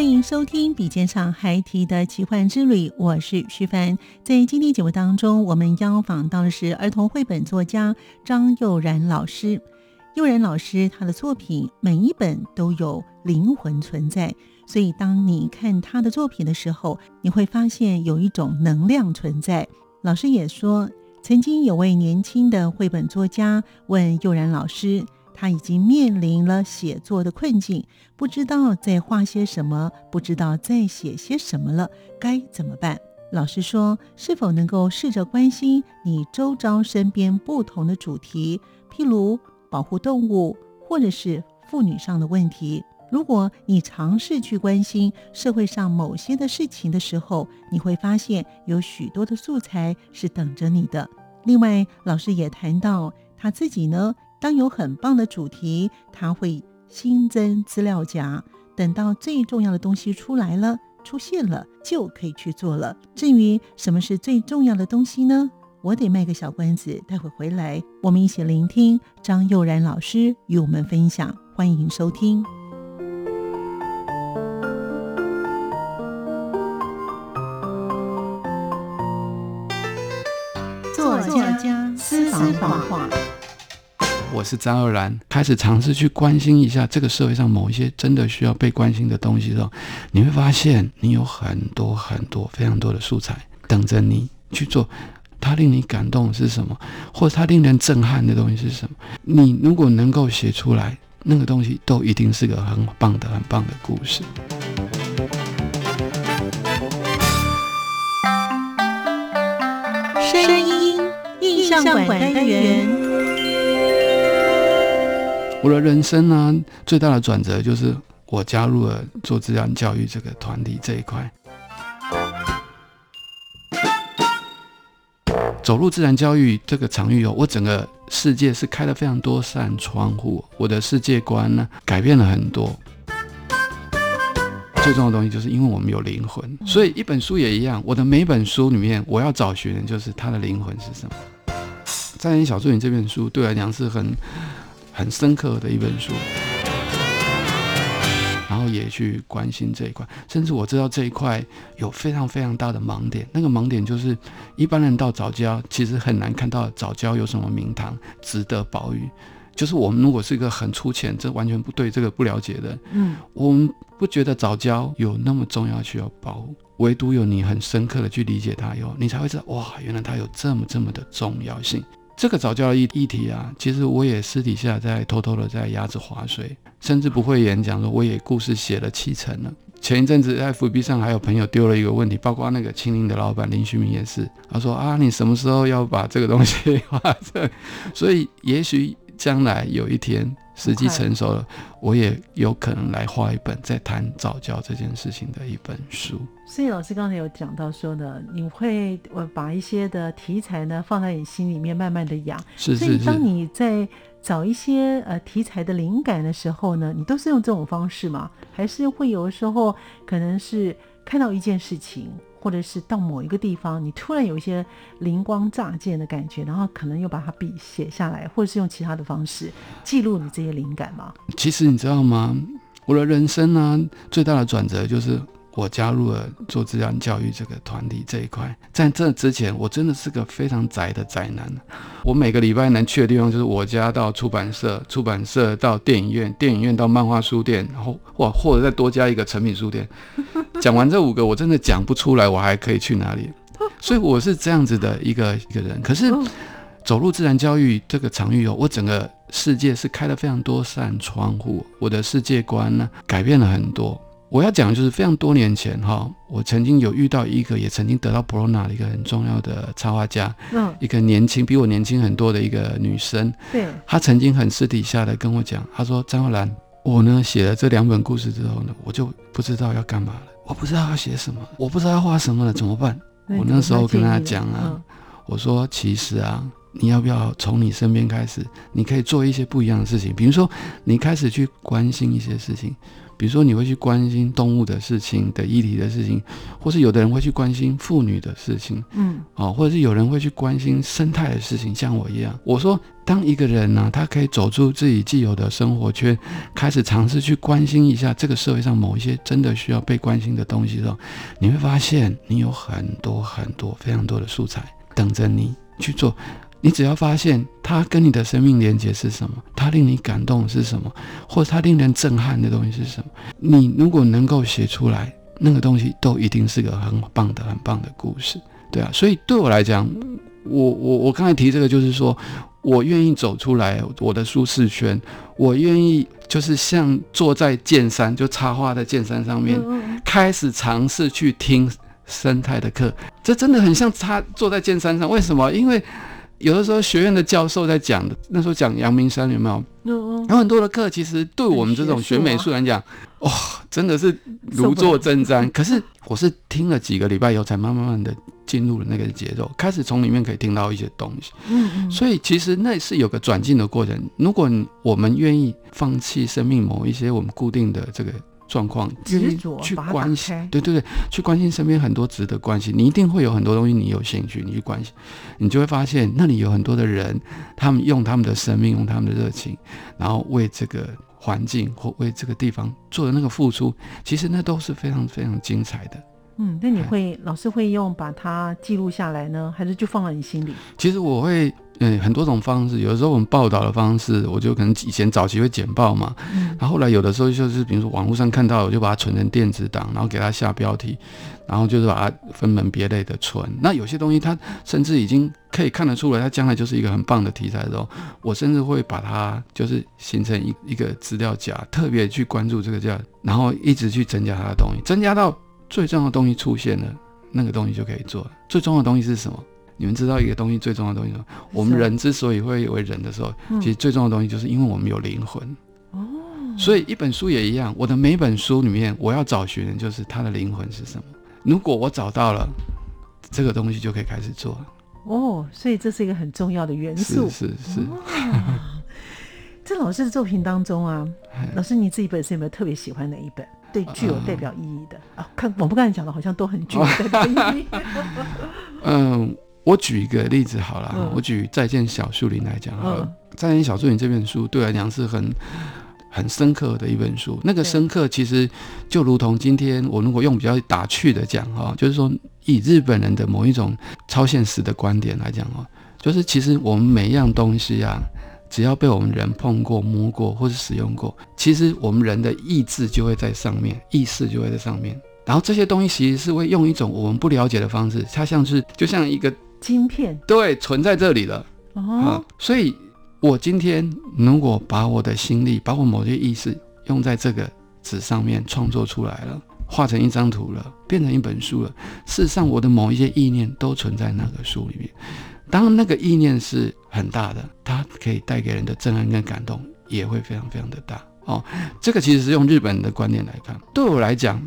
欢迎收听《笔尖上孩提的奇幻之旅》，我是徐凡。在今天节目当中，我们邀访到的是儿童绘本作家张佑然老师。幼然老师他的作品每一本都有灵魂存在，所以当你看他的作品的时候，你会发现有一种能量存在。老师也说，曾经有位年轻的绘本作家问幼然老师，他已经面临了写作的困境，不知道在画些什么，不知道在写些什么了，该怎么办？老师说，是否能够试着关心你周遭身边不同的主题，譬如。保护动物，或者是妇女上的问题。如果你尝试去关心社会上某些的事情的时候，你会发现有许多的素材是等着你的。另外，老师也谈到他自己呢，当有很棒的主题，它会新增资料夹，等到最重要的东西出来了、出现了，就可以去做了。至于什么是最重要的东西呢？我得卖个小关子，待会回来我们一起聆听张佑然老师与我们分享，欢迎收听。作家私房话，我是张佑然，开始尝试去关心一下这个社会上某一些真的需要被关心的东西的时候，你会发现你有很多很多非常多的素材等着你去做。它令你感动是什么，或者它令人震撼的东西是什么？你如果能够写出来，那个东西都一定是个很棒的、很棒的故事。声音印象馆单元，我的人生呢，最大的转折就是我加入了做自然教育这个团体这一块。走入自然教育这个场域哦，我整个世界是开了非常多扇窗户，我的世界观呢改变了很多。最重要的东西就是因为我们有灵魂，所以一本书也一样。我的每本书里面，我要找寻的就是它的灵魂是什么。《在你小助理》这本书对我来讲是很很深刻的一本书。然后也去关心这一块，甚至我知道这一块有非常非常大的盲点。那个盲点就是，一般人到早教其实很难看到早教有什么名堂值得保育。就是我们如果是一个很粗浅，这完全不对这个不了解的，嗯，我们不觉得早教有那么重要需要保护。唯独有你很深刻的去理解它以后，你才会知道哇，原来它有这么这么的重要性。这个早教的议议题啊，其实我也私底下在偷偷的在压着划水，甚至不会演讲说我也故事写了七成了。前一阵子在 FB 上还有朋友丢了一个问题，包括那个青林的老板林旭明也是，他说啊，你什么时候要把这个东西画成？所以也许将来有一天。时机成熟了，我也有可能来画一本在谈早教这件事情的一本书。所以老师刚才有讲到说呢，你会我把一些的题材呢放在你心里面慢慢的养。是是是。所以当你在找一些呃题材的灵感的时候呢，你都是用这种方式吗？还是会有的时候可能是看到一件事情？或者是到某一个地方，你突然有一些灵光乍现的感觉，然后可能又把它笔写下来，或者是用其他的方式记录你这些灵感吗？其实你知道吗？我的人生呢，最大的转折就是我加入了做自然教育这个团体这一块。在这之前，我真的是个非常宅的宅男。我每个礼拜能去的地方就是我家到出版社，出版社到电影院，电影院到漫画书店，然后哇或者再多加一个成品书店。讲完这五个，我真的讲不出来，我还可以去哪里？所以我是这样子的一个一个人。可是走入自然教育这个场域后，我整个世界是开了非常多扇窗户，我的世界观呢改变了很多。我要讲的就是非常多年前哈，我曾经有遇到一个也曾经得到 o n a 的一个很重要的插画家，嗯，一个年轻比我年轻很多的一个女生，对，她曾经很私底下的跟我讲，她说张慧兰，我呢写了这两本故事之后呢，我就不知道要干嘛了，我不知道要写什么，我不知道要画什么了，怎么办？我那时候跟她讲啊，我说其实啊，你要不要从你身边开始，你可以做一些不一样的事情，比如说你开始去关心一些事情。比如说，你会去关心动物的事情、的议题的事情，或是有的人会去关心妇女的事情，嗯，哦，或者是有人会去关心生态的事情，像我一样。我说，当一个人呢，他可以走出自己既有的生活圈，开始尝试去关心一下这个社会上某一些真的需要被关心的东西的时候，你会发现，你有很多很多非常多的素材等着你去做。你只要发现它跟你的生命连接是什么，它令你感动是什么，或者它令人震撼的东西是什么，你如果能够写出来，那个东西都一定是个很棒的、很棒的故事，对啊。所以对我来讲，我我我刚才提这个，就是说我愿意走出来我的舒适圈，我愿意就是像坐在剑山，就插花的剑山上面，开始尝试去听生态的课，这真的很像他坐在剑山上。为什么？因为有的时候学院的教授在讲的，那时候讲阳明山有没有？有很多的课，其实对我们这种学美术来讲，哇，真的是如坐针毡。可是我是听了几个礼拜以后，才慢慢慢的进入了那个节奏，开始从里面可以听到一些东西。嗯嗯。所以其实那是有个转进的过程。如果我们愿意放弃生命某一些我们固定的这个。状况，执着去关心，对对对，去关心身边很多值得关心，你一定会有很多东西你有兴趣，你去关心，你就会发现那里有很多的人，他们用他们的生命，用他们的热情，然后为这个环境或为这个地方做的那个付出，其实那都是非常非常精彩的。嗯，那你会老师会用把它记录下来呢，还是就放在你心里？其实我会。嗯，很多种方式，有的时候我们报道的方式，我就可能以前早期会简报嘛，然后后来有的时候就是，比如说网络上看到，我就把它存成电子档，然后给它下标题，然后就是把它分门别类的存。那有些东西它甚至已经可以看得出来，它将来就是一个很棒的题材的时候，我甚至会把它就是形成一一个资料夹，特别去关注这个价，然后一直去增加它的东西，增加到最重要的东西出现了，那个东西就可以做了。最重要的东西是什么？你们知道一个东西最重要的东西吗？我们人之所以会为人的时候，其实最重要的东西就是因为我们有灵魂。哦，所以一本书也一样，我的每本书里面，我要找寻的就是它的灵魂是什么。如果我找到了这个东西，就可以开始做了。哦，所以这是一个很重要的元素。是是是。在 老师的作品当中啊，老师你自己本身有没有特别喜欢哪一本？对，具有代表意义的啊？看我不刚才讲的，好像都很具有代表意义。嗯。我举一个例子好了，我举《再见小树林》来讲好了，《再见小树林》这本书对我来讲是很很深刻的一本书。那个深刻其实就如同今天我如果用比较打趣的讲哈，就是说以日本人的某一种超现实的观点来讲哦，就是其实我们每一样东西啊，只要被我们人碰过、摸过或是使用过，其实我们人的意志就会在上面，意识就会在上面。然后这些东西其实是会用一种我们不了解的方式，它像是就像一个。晶片对存在这里了哦，所以我今天如果把我的心力，把我某些意识用在这个纸上面创作出来了，画成一张图了，变成一本书了。事实上，我的某一些意念都存在那个书里面。当那个意念是很大的，它可以带给人的震撼跟感动也会非常非常的大哦。这个其实是用日本的观念来看，对我来讲。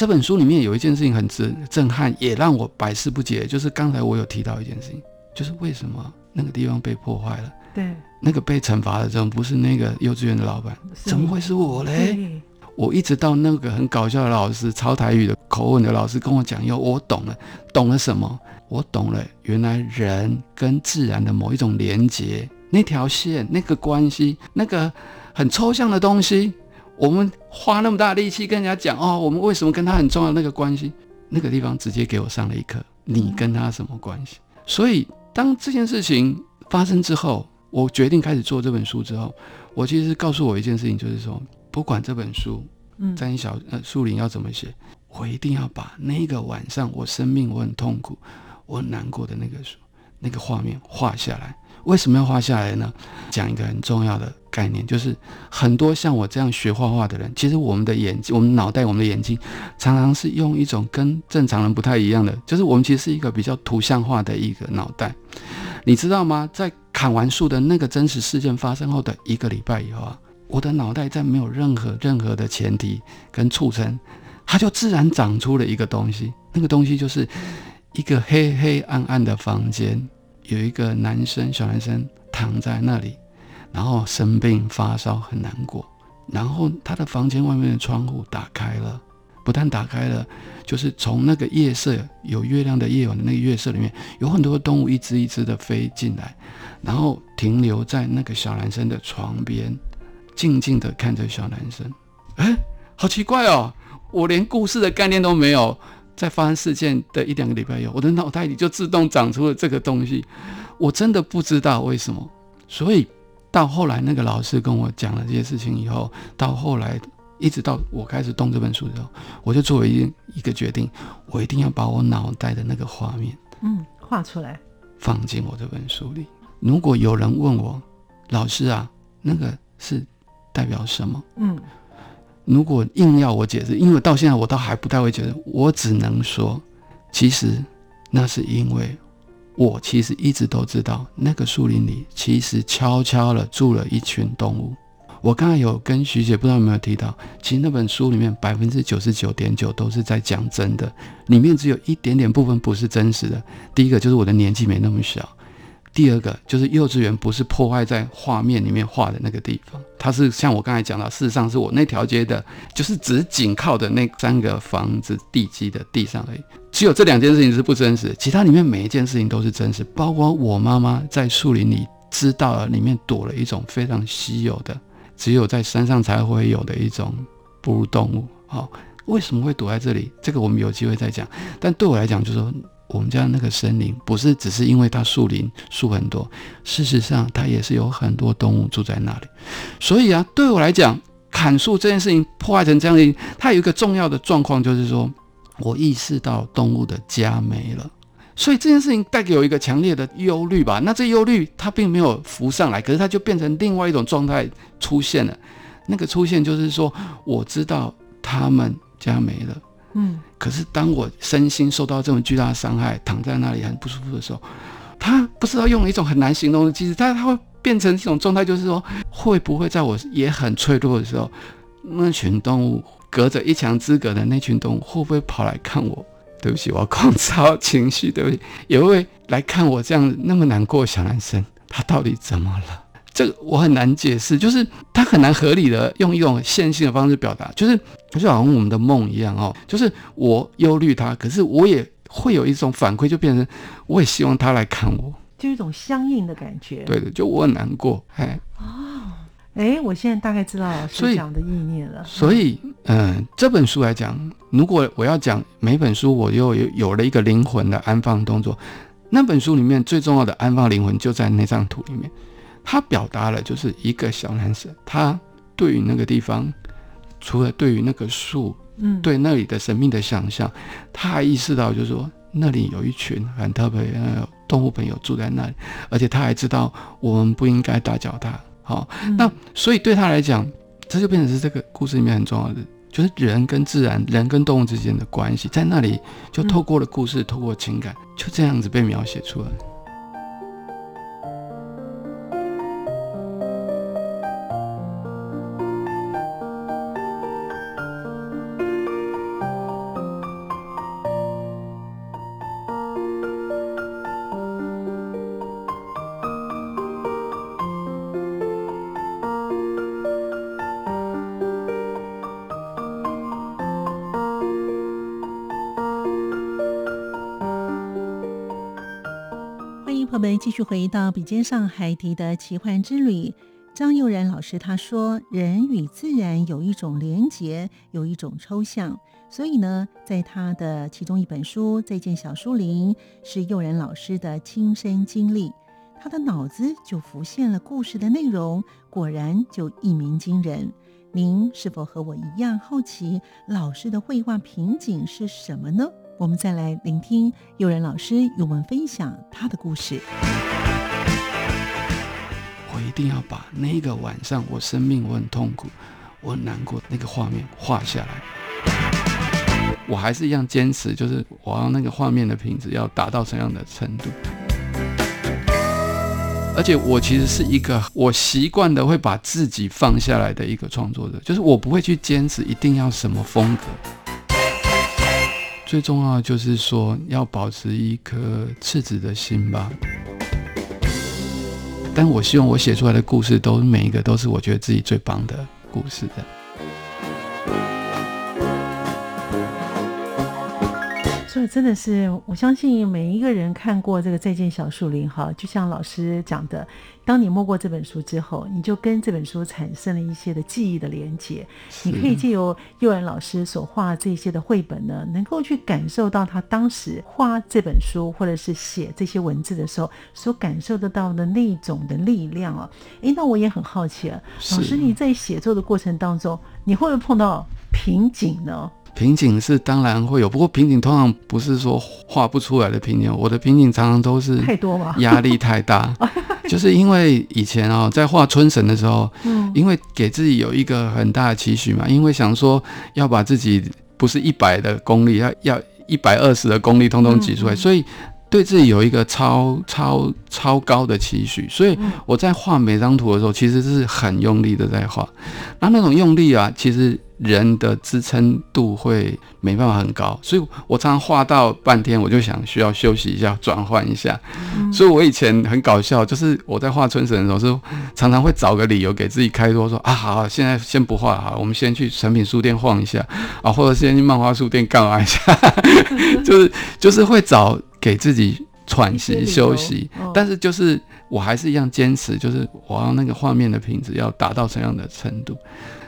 这本书里面有一件事情很震震撼，也让我百思不解。就是刚才我有提到一件事情，就是为什么那个地方被破坏了？对，那个被惩罚的怎么不是那个幼稚园的老板？怎么会是我嘞？我一直到那个很搞笑的老师，超台语的口吻的老师跟我讲以后，我懂了，懂了什么？我懂了，原来人跟自然的某一种连接，那条线，那个关系，那个很抽象的东西。我们花那么大力气跟人家讲哦，我们为什么跟他很重要那个关系，那个地方直接给我上了一课，你跟他什么关系？所以当这件事情发生之后，我决定开始做这本书之后，我其实告诉我一件事情，就是说，不管这本书，嗯，在小呃树林要怎么写，我一定要把那个晚上我生命我很痛苦，我很难过的那个那个画面画下来。为什么要画下来呢？讲一个很重要的概念，就是很多像我这样学画画的人，其实我们的眼睛、我们脑袋、我们的眼睛，常常是用一种跟正常人不太一样的，就是我们其实是一个比较图像化的一个脑袋。你知道吗？在砍完树的那个真实事件发生后的一个礼拜以后啊，我的脑袋在没有任何任何的前提跟促成，它就自然长出了一个东西。那个东西就是一个黑黑暗暗的房间。有一个男生，小男生躺在那里，然后生病发烧，很难过。然后他的房间外面的窗户打开了，不但打开了，就是从那个夜色有月亮的夜晚的那个月色里面，有很多动物一只一只的飞进来，然后停留在那个小男生的床边，静静的看着小男生。哎，好奇怪哦，我连故事的概念都没有。在发生事件的一两个礼拜以后，我的脑袋里就自动长出了这个东西，我真的不知道为什么。所以到后来，那个老师跟我讲了这些事情以后，到后来一直到我开始动这本书的时候，我就作为一一个决定，我一定要把我脑袋的那个画面，嗯，画出来，放进我这本书里。如果有人问我，老师啊，那个是代表什么？嗯。如果硬要我解释，因为到现在我倒还不太会解释，我只能说，其实那是因为我其实一直都知道，那个树林里其实悄悄的住了一群动物。我刚才有跟徐姐不知道有没有提到，其实那本书里面百分之九十九点九都是在讲真的，里面只有一点点部分不是真实的。第一个就是我的年纪没那么小。第二个就是幼稚园不是破坏在画面里面画的那个地方，它是像我刚才讲到，事实上是我那条街的，就是只紧靠的那三个房子地基的地上而已。只有这两件事情是不真实，其他里面每一件事情都是真实。包括我妈妈在树林里知道了里面躲了一种非常稀有的，只有在山上才会有的一种哺乳动物。好，为什么会躲在这里？这个我们有机会再讲。但对我来讲，就是说。我们家那个森林不是只是因为它树林树很多，事实上它也是有很多动物住在那里。所以啊，对我来讲，砍树这件事情破坏成这样，它有一个重要的状况，就是说我意识到动物的家没了。所以这件事情带给我一个强烈的忧虑吧。那这忧虑它并没有浮上来，可是它就变成另外一种状态出现了。那个出现就是说，我知道他们家没了。嗯，可是当我身心受到这种巨大的伤害，躺在那里很不舒服的时候，他不知道用一种很难形容的机制，但他会变成一种状态，就是说，会不会在我也很脆弱的时候，那群动物隔着一墙之隔的那群动物，会不会跑来看我？对不起，我要控制好情绪，对不起，也会来看我这样那么难过的小男生，他到底怎么了？这个我很难解释，就是他很难合理的用一种线性的方式表达，就是就好像我们的梦一样哦，就是我忧虑他，可是我也会有一种反馈，就变成我也希望他来看我，就一种相应的感觉。对的，就我很难过，哎哦，哎，我现在大概知道老师讲的意念了。所以，嗯，这本书来讲，如果我要讲每本书，我又有有了一个灵魂的安放动作，那本书里面最重要的安放灵魂就在那张图里面。他表达了就是一个小男生，他对于那个地方，除了对于那个树，嗯，对那里的神秘的想象，他还意识到就是说那里有一群很特别的动物朋友住在那里，而且他还知道我们不应该打搅他。好，那所以对他来讲，这就变成是这个故事里面很重要的，就是人跟自然、人跟动物之间的关系，在那里就透过了故事，透过情感，就这样子被描写出来。朋友们，继续回到笔尖上海底的奇幻之旅。张佑然老师他说，人与自然有一种连结，有一种抽象，所以呢，在他的其中一本书《再见小树林》是佑然老师的亲身经历，他的脑子就浮现了故事的内容，果然就一鸣惊人。您是否和我一样好奇老师的绘画瓶颈是什么呢？我们再来聆听佑然老师与我们分享他的故事。我一定要把那个晚上我生命我很痛苦，我很难过那个画面画下来。我还是一样坚持，就是我要那个画面的品质要达到什么样的程度。而且我其实是一个我习惯的会把自己放下来的一个创作者，就是我不会去坚持一定要什么风格。最重要的就是说要保持一颗赤子的心吧。但我希望我写出来的故事都每一个都是我觉得自己最棒的故事的。所以真的是，我相信每一个人看过这个《再见小树林》哈，就像老师讲的，当你摸过这本书之后，你就跟这本书产生了一些的记忆的连接。你可以借由幼儿老师所画这些的绘本呢，能够去感受到他当时画这本书或者是写这些文字的时候所感受得到的那种的力量啊。诶，那我也很好奇啊，老师你在写作的过程当中，你会不会碰到瓶颈呢？瓶颈是当然会有，不过瓶颈通常不是说画不出来的瓶颈，我的瓶颈常常都是太多嘛，压力太大，就是因为以前哦，在画春神的时候，嗯，因为给自己有一个很大的期许嘛，因为想说要把自己不是一百的功力，要要一百二十的功力通通挤出来，所以对自己有一个超超超高的期许，所以我在画每张图的时候，其实是很用力的在画，那那种用力啊，其实。人的支撑度会没办法很高，所以我常常画到半天，我就想需要休息一下，转换一下。所以我以前很搞笑，就是我在画春神的时候，是常常会找个理由给自己开脱，说啊，好，现在先不画好，我们先去成品书店晃一下啊，或者先去漫画书店干嘛一下，就是就是会找给自己喘息休息，但是就是我还是一样坚持，就是我要那个画面的品质要达到什么样的程度。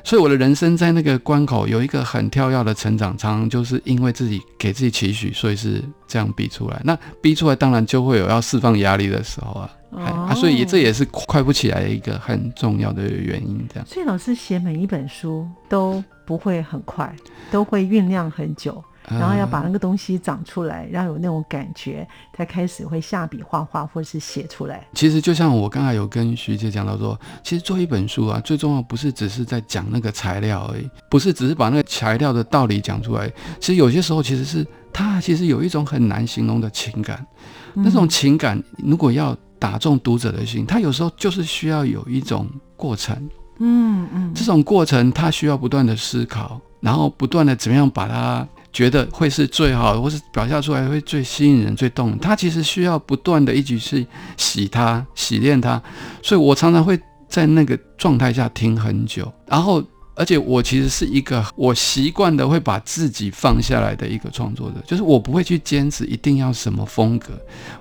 所以我的人生在那个关口有一个很跳跃的成长，常常就是因为自己给自己期许，所以是这样逼出来。那逼出来当然就会有要释放压力的时候啊，啊，所以这也是快不起来的一个很重要的原因。这样，所以老师写每一本书都不会很快，都会酝酿很久。然后要把那个东西长出来，然后有那种感觉，才开始会下笔画画或者是写出来。其实就像我刚才有跟徐姐讲到说，其实做一本书啊，最重要不是只是在讲那个材料而已，不是只是把那个材料的道理讲出来。其实有些时候其实是它其实有一种很难形容的情感，那种情感如果要打中读者的心，它有时候就是需要有一种过程。嗯嗯，这种过程它需要不断的思考，然后不断的怎么样把它。觉得会是最好的，或是表现出来会最吸引人、最动人。他其实需要不断的一直去洗它、洗练它，所以我常常会在那个状态下停很久。然后，而且我其实是一个我习惯的会把自己放下来的一个创作者，就是我不会去坚持一定要什么风格，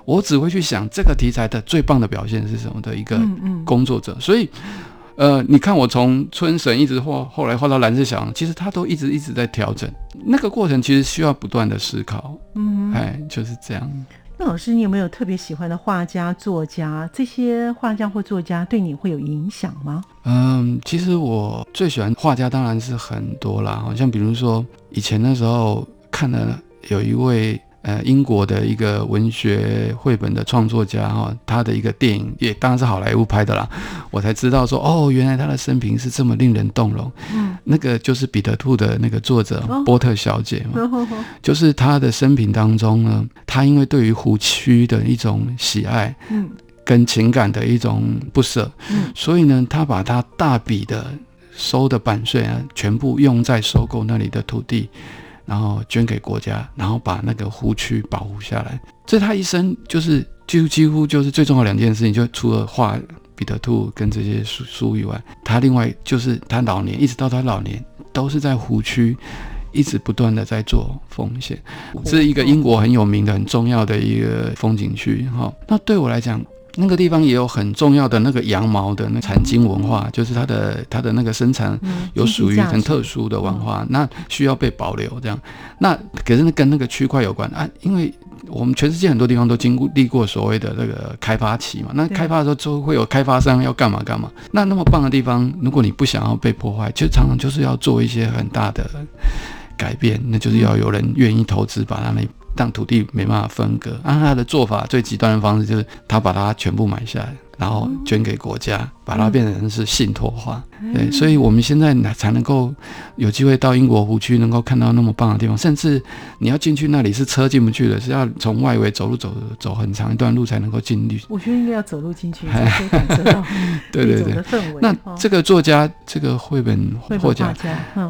我只会去想这个题材的最棒的表现是什么的一个工作者。所以。呃，你看我从春神一直画，后来画到蓝色小羊，其实他都一直一直在调整，那个过程其实需要不断的思考，嗯，哎，就是这样。那老师，你有没有特别喜欢的画家、作家？这些画家或作家对你会有影响吗？嗯，其实我最喜欢画家当然是很多啦，好像比如说以前那时候看了有一位。呃，英国的一个文学绘本的创作家哈，他的一个电影也当然是好莱坞拍的啦，我才知道说哦，原来他的生平是这么令人动容。嗯，那个就是彼得兔的那个作者波特小姐嘛，就是他的生平当中呢，他因为对于湖区的一种喜爱，嗯，跟情感的一种不舍，嗯，所以呢，他把他大笔的收的版税啊，全部用在收购那里的土地。然后捐给国家，然后把那个湖区保护下来。这他一生就是就几乎就是最重要两件事情，就除了画彼得兔跟这些书书以外，他另外就是他老年一直到他老年都是在湖区一直不断的在做奉献。是一个英国很有名的、很重要的一个风景区。哈，那对我来讲，那个地方也有很重要的那个羊毛的那产经文化，就是它的它的那个生产有属于很特殊的文化，那需要被保留这样。那可是那跟那个区块有关啊，因为我们全世界很多地方都经历过所谓的那个开发期嘛，那开发的时候就会有开发商要干嘛干嘛。那那么棒的地方，如果你不想要被破坏，其实常常就是要做一些很大的改变，那就是要有人愿意投资把它那。但土地没办法分割，按他的做法最极端的方式就是他把它全部买下来，然后捐给国家，把它变成是信托化。对，所以我们现在才能够有机会到英国湖区，能够看到那么棒的地方。甚至你要进去那里是车进不去的，是要从外围走路走走很长一段路才能够进去。我觉得应该要走路进去 才可以感受到对对对氛围。那这个作家，这个绘本作家，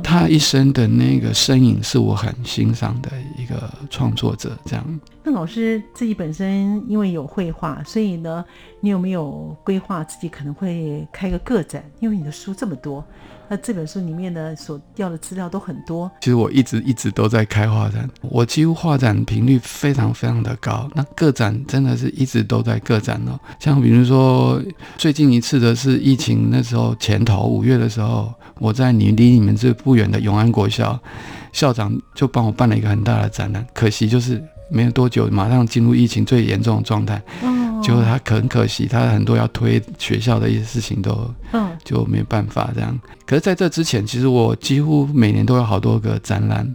他一生的那个身影是我很欣赏的一个创作者。这样。那老师自己本身因为有绘画，所以呢，你有没有规划自己可能会开个个展？因为你的书这么多，那这本书里面呢所调的资料都很多。其实我一直一直都在开画展，我几乎画展频率非常非常的高。那个展真的是一直都在个展哦。像比如说最近一次的是疫情那时候前头五月的时候，我在你离你们这不远的永安国校，校长就帮我办了一个很大的展览。可惜就是。没有多久，马上进入疫情最严重的状态。嗯，结果他很可惜，他很多要推学校的一些事情都，嗯，就没办法这样。可是在这之前，其实我几乎每年都有好多个展览，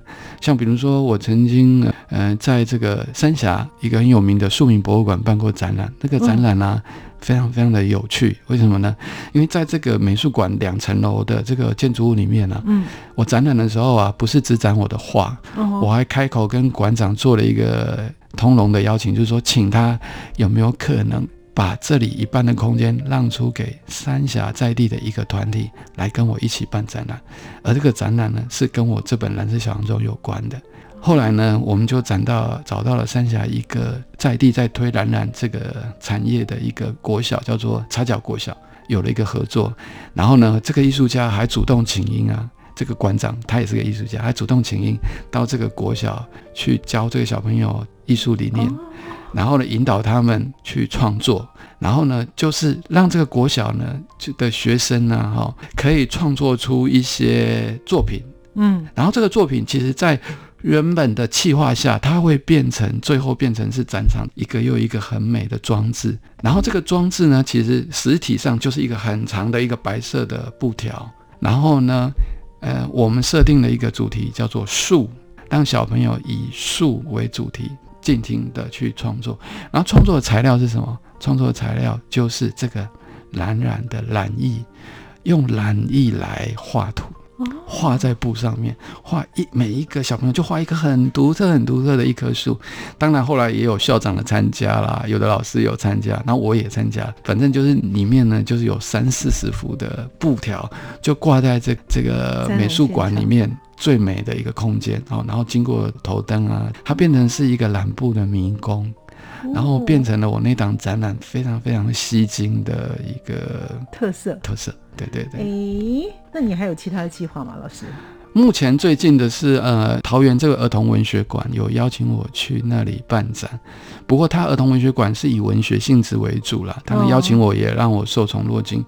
像比如说我曾经，呃，在这个三峡一个很有名的庶民博物馆办过展览，那个展览呢。非常非常的有趣，为什么呢？因为在这个美术馆两层楼的这个建筑物里面呢，嗯，我展览的时候啊，不是只展我的画，我还开口跟馆长做了一个通融的邀请，就是说，请他有没有可能把这里一半的空间让出给三峡在地的一个团体来跟我一起办展览，而这个展览呢，是跟我这本蓝色小洋装有关的。后来呢，我们就找到找到了三峡一个在地在推蓝染这个产业的一个国小，叫做插角国小，有了一个合作。然后呢，这个艺术家还主动请缨啊，这个馆长他也是个艺术家，还主动请缨到这个国小去教这个小朋友艺术理念，然后呢引导他们去创作，然后呢就是让这个国小呢的学生呢哈可以创作出一些作品，嗯，然后这个作品其实在。原本的气化下，它会变成最后变成是展场一个又一个很美的装置。然后这个装置呢，其实实体上就是一个很长的一个白色的布条。然后呢，呃，我们设定了一个主题叫做树，让小朋友以树为主题，尽情的去创作。然后创作的材料是什么？创作的材料就是这个蓝染的蓝意，用蓝意来画图。画在布上面，画一每一个小朋友就画一棵很独特、很独特的一棵树。当然后来也有校长的参加啦，有的老师有参加，然后我也参加。反正就是里面呢，就是有三四十幅的布条，就挂在这这个美术馆里面最美的一个空间。哦，然后经过头灯啊，它变成是一个蓝布的迷宫。然后变成了我那档展览非常非常吸睛的一个特色特色，对对对。诶，那你还有其他的计划吗，老师？目前最近的是，呃，桃园这个儿童文学馆有邀请我去那里办展，不过他儿童文学馆是以文学性质为主啦，他们邀请我也让我受宠若惊，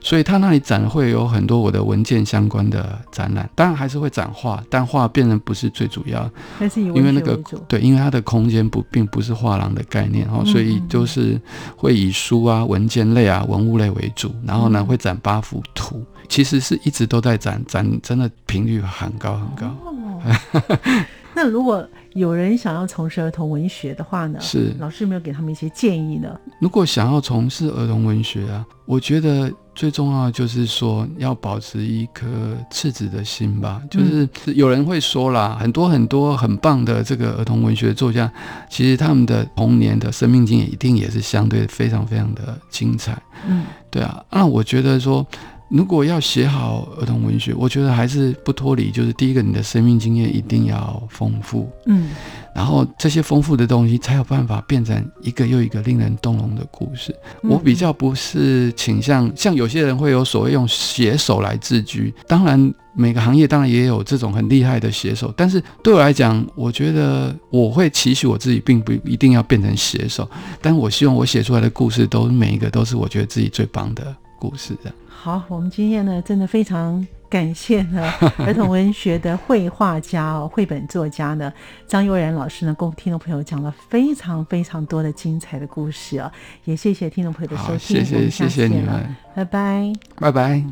所以他那里展会有很多我的文件相关的展览，当然还是会展画，但画变成不是最主要，还是因为那个对，因为它的空间不并不是画廊的概念哦，所以就是会以书啊、文件类啊、文物类为主，然后呢会展八幅图。其实是一直都在展，展真的频率很高很高。哦 那如果有人想要从事儿童文学的话呢？是老师有没有给他们一些建议呢？如果想要从事儿童文学啊，我觉得最重要的就是说要保持一颗赤子的心吧。就是有人会说啦，很多很多很棒的这个儿童文学作家，其实他们的童年的生命经验一定也是相对非常非常的精彩。嗯，对啊。那我觉得说。如果要写好儿童文学，我觉得还是不脱离，就是第一个，你的生命经验一定要丰富，嗯，然后这些丰富的东西才有办法变成一个又一个令人动容的故事。我比较不是倾向，像有些人会有所谓用写手来自居，当然每个行业当然也有这种很厉害的写手，但是对我来讲，我觉得我会期许我自己，并不一定要变成写手，但我希望我写出来的故事都每一个都是我觉得自己最棒的故事的。好，我们今天呢，真的非常。感谢呢，儿童文学的绘画家哦，绘本作家呢，张悠然老师呢，跟听众朋友讲了非常非常多的精彩的故事啊，也谢谢听众朋友的收听，谢谢谢谢你们，拜拜拜拜。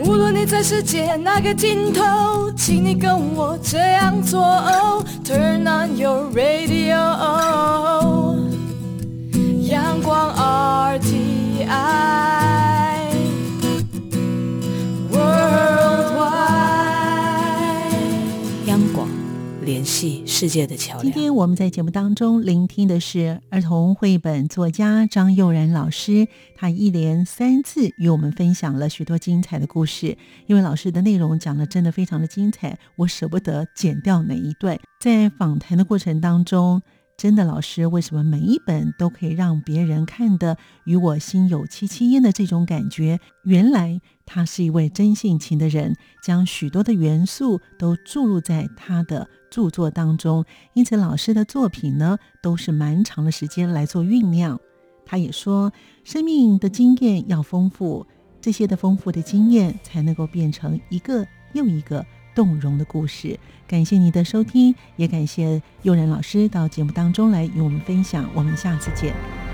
无论你在世界哪个尽头，请你跟我这样做。Turn on your radio，阳光 RTI 联系世界的桥梁。今天我们在节目当中聆听的是儿童绘本作家张佑然老师，他一连三次与我们分享了许多精彩的故事。因为老师的内容讲的真的非常的精彩，我舍不得剪掉哪一段。在访谈的过程当中，真的老师为什么每一本都可以让别人看的与我心有戚戚焉的这种感觉？原来他是一位真性情的人，将许多的元素都注入在他的著作当中。因此，老师的作品呢，都是蛮长的时间来做酝酿。他也说，生命的经验要丰富，这些的丰富的经验才能够变成一个又一个。动容的故事，感谢你的收听，也感谢悠然老师到节目当中来与我们分享。我们下次见。